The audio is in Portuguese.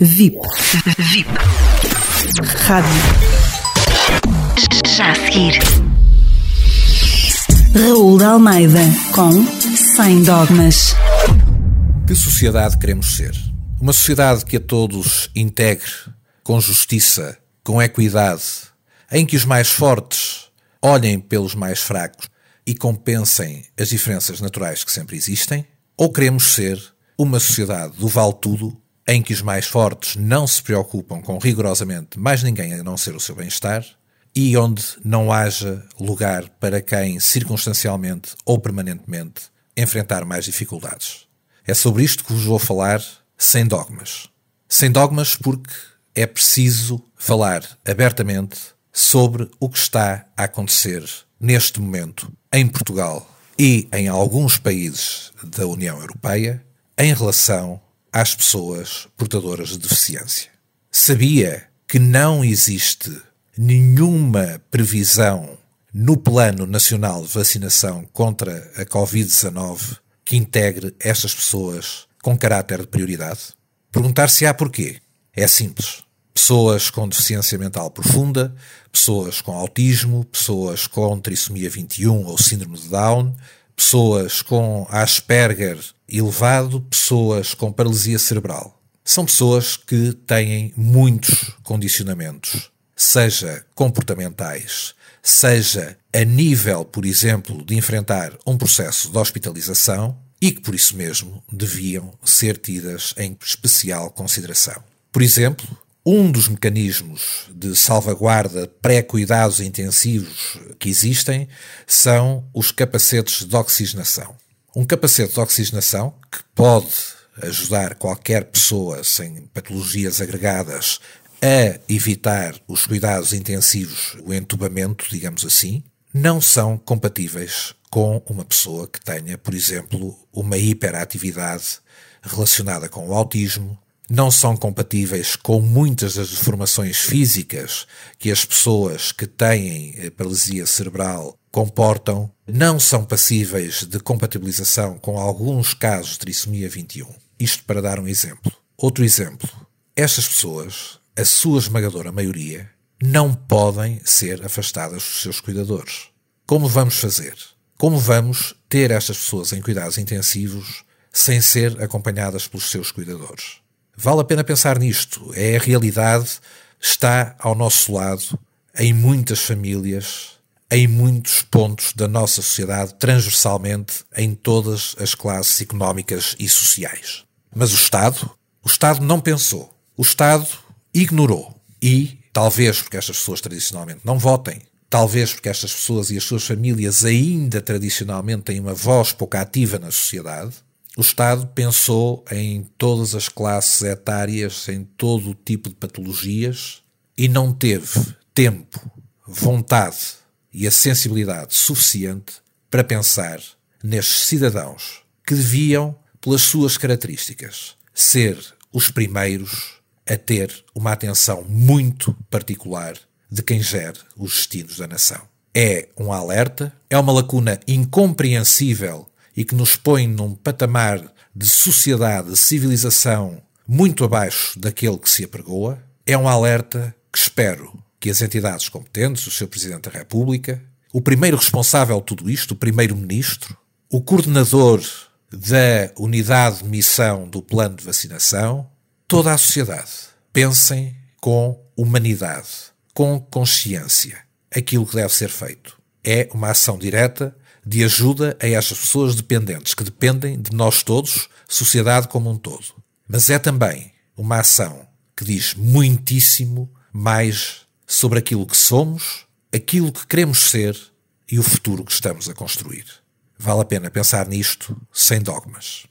VIP. VIP. Rádio. Já a seguir. Raul de Almeida com Sem Dogmas. Que sociedade queremos ser? Uma sociedade que a todos integre com justiça, com equidade, em que os mais fortes olhem pelos mais fracos e compensem as diferenças naturais que sempre existem? Ou queremos ser uma sociedade do vale tudo em que os mais fortes não se preocupam com rigorosamente mais ninguém a não ser o seu bem-estar e onde não haja lugar para quem circunstancialmente ou permanentemente enfrentar mais dificuldades? É sobre isto que vos vou falar sem dogmas. Sem dogmas porque é preciso falar abertamente sobre o que está a acontecer neste momento em Portugal e em alguns países da União Europeia em relação às pessoas portadoras de deficiência. Sabia que não existe nenhuma previsão no Plano Nacional de Vacinação contra a Covid-19 que integre estas pessoas com caráter de prioridade? Perguntar-se-á porquê. É simples. Pessoas com deficiência mental profunda, pessoas com autismo, pessoas com trissomia 21 ou síndrome de Down, pessoas com Asperger elevado, pessoas com paralisia cerebral. São pessoas que têm muitos condicionamentos, seja comportamentais, seja a nível, por exemplo, de enfrentar um processo de hospitalização e que por isso mesmo deviam ser tidas em especial consideração. Por exemplo, um dos mecanismos de salvaguarda pré-cuidados intensivos que existem são os capacetes de oxigenação. Um capacete de oxigenação que pode ajudar qualquer pessoa sem patologias agregadas a evitar os cuidados intensivos, o entubamento, digamos assim, não são compatíveis com uma pessoa que tenha, por exemplo, uma hiperatividade relacionada com o autismo, não são compatíveis com muitas das deformações físicas que as pessoas que têm eh, paralisia cerebral comportam, não são passíveis de compatibilização com alguns casos de trissomia 21. Isto para dar um exemplo. Outro exemplo. Estas pessoas, a sua esmagadora maioria, não podem ser afastadas dos seus cuidadores. Como vamos fazer? Como vamos ter estas pessoas em cuidados intensivos sem ser acompanhadas pelos seus cuidadores? Vale a pena pensar nisto. É a realidade, está ao nosso lado, em muitas famílias, em muitos pontos da nossa sociedade, transversalmente, em todas as classes económicas e sociais. Mas o Estado, o Estado não pensou. O Estado ignorou. E, talvez porque estas pessoas tradicionalmente não votem, talvez porque estas pessoas e as suas famílias ainda tradicionalmente têm uma voz pouco ativa na sociedade, o Estado pensou em todas as classes etárias, em todo o tipo de patologias e não teve tempo, vontade e a sensibilidade suficiente para pensar nestes cidadãos que deviam, pelas suas características, ser os primeiros a ter uma atenção muito particular de quem gere os destinos da nação. É um alerta, é uma lacuna incompreensível e que nos põe num patamar de sociedade, de civilização muito abaixo daquele que se apregoa, é um alerta que espero que as entidades competentes, o Sr. Presidente da República, o primeiro responsável de tudo isto, o Primeiro-Ministro, o coordenador da unidade de missão do plano de vacinação, toda a sociedade pensem com humanidade, com consciência, aquilo que deve ser feito. É uma ação direta de ajuda a estas pessoas dependentes, que dependem de nós todos, sociedade como um todo. Mas é também uma ação que diz muitíssimo mais sobre aquilo que somos, aquilo que queremos ser e o futuro que estamos a construir. Vale a pena pensar nisto sem dogmas.